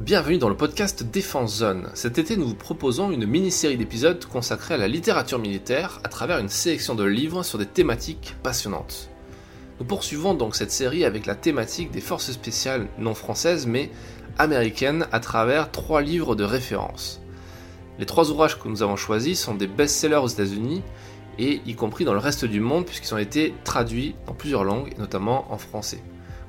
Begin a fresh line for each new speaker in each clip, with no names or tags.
Bienvenue dans le podcast Défense Zone. Cet été, nous vous proposons une mini-série d'épisodes consacrée à la littérature militaire à travers une sélection de livres sur des thématiques passionnantes. Nous poursuivons donc cette série avec la thématique des forces spéciales non françaises mais américaines à travers trois livres de référence. Les trois ouvrages que nous avons choisis sont des best-sellers aux États-Unis et y compris dans le reste du monde puisqu'ils ont été traduits dans plusieurs langues, notamment en français.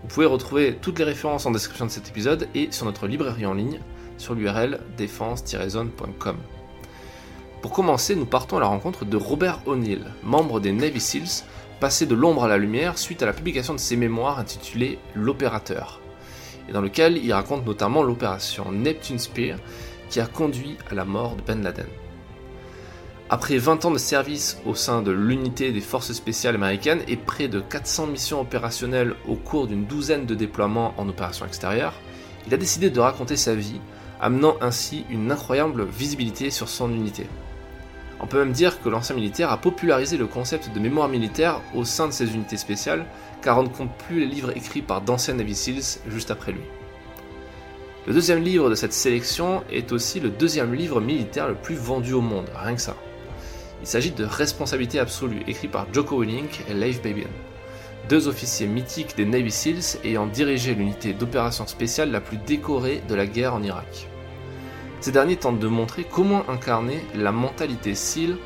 Vous pouvez retrouver toutes les références en description de cet épisode et sur notre librairie en ligne sur l'URL défense-zone.com. Pour commencer, nous partons à la rencontre de Robert O'Neill, membre des Navy SEALs, passé de l'ombre à la lumière suite à la publication de ses mémoires intitulées L'opérateur, et dans lequel il raconte notamment l'opération Neptune Spear qui a conduit à la mort de Ben Laden. Après 20 ans de service au sein de l'unité des forces spéciales américaines et près de 400 missions opérationnelles au cours d'une douzaine de déploiements en opération extérieure, il a décidé de raconter sa vie, amenant ainsi une incroyable visibilité sur son unité. On peut même dire que l'ancien militaire a popularisé le concept de mémoire militaire au sein de ses unités spéciales, car on ne compte plus les livres écrits par d'anciens Navy Seals juste après lui. Le deuxième livre de cette sélection est aussi le deuxième livre militaire le plus vendu au monde, rien que ça. Il s'agit de Responsabilité absolue, écrit par Joko Willink et Leif Babian, deux officiers mythiques des Navy SEALs ayant dirigé l'unité d'opération spéciale la plus décorée de la guerre en Irak. Ces derniers tentent de montrer comment incarner la mentalité SEAL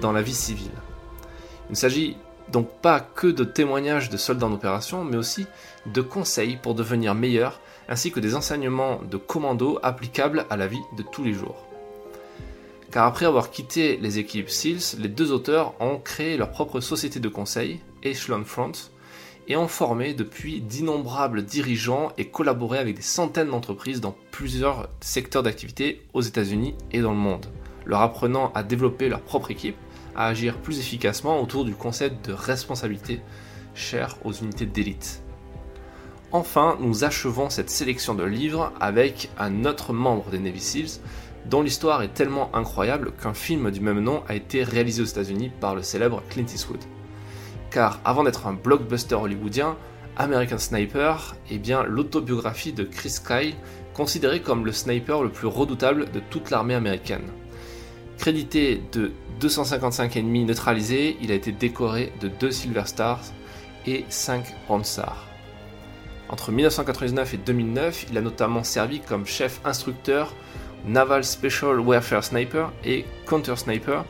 dans la vie civile. Il ne s'agit donc pas que de témoignages de soldats en opération, mais aussi de conseils pour devenir meilleur, ainsi que des enseignements de commando applicables à la vie de tous les jours car après avoir quitté les équipes SEALs, les deux auteurs ont créé leur propre société de conseil, Echelon Front, et ont formé depuis d'innombrables dirigeants et collaboré avec des centaines d'entreprises dans plusieurs secteurs d'activité aux États-Unis et dans le monde, leur apprenant à développer leur propre équipe, à agir plus efficacement autour du concept de responsabilité cher aux unités d'élite. Enfin, nous achevons cette sélection de livres avec un autre membre des Navy SEALs, dont l'histoire est tellement incroyable qu'un film du même nom a été réalisé aux États-Unis par le célèbre Clint Eastwood. Car avant d'être un blockbuster hollywoodien, American Sniper est bien l'autobiographie de Chris Kyle, considéré comme le sniper le plus redoutable de toute l'armée américaine. Crédité de 255 ennemis neutralisés, il a été décoré de 2 Silver Stars et 5 Bronze Stars. Entre 1999 et 2009, il a notamment servi comme chef instructeur Naval Special Warfare Sniper et Counter Sniper,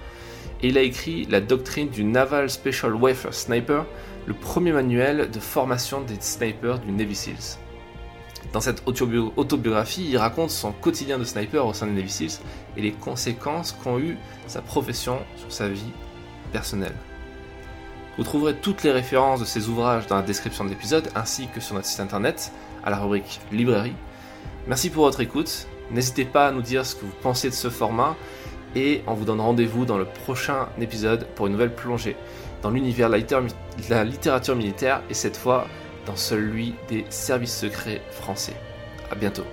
et il a écrit la doctrine du Naval Special Warfare Sniper, le premier manuel de formation des snipers du Navy SEALs. Dans cette autobiographie, il raconte son quotidien de sniper au sein des Navy SEALs et les conséquences qu'ont eu sa profession sur sa vie personnelle. Vous trouverez toutes les références de ces ouvrages dans la description de l'épisode ainsi que sur notre site internet à la rubrique librairie. Merci pour votre écoute N'hésitez pas à nous dire ce que vous pensez de ce format et on vous donne rendez-vous dans le prochain épisode pour une nouvelle plongée dans l'univers de la littérature militaire et cette fois dans celui des services secrets français. A bientôt.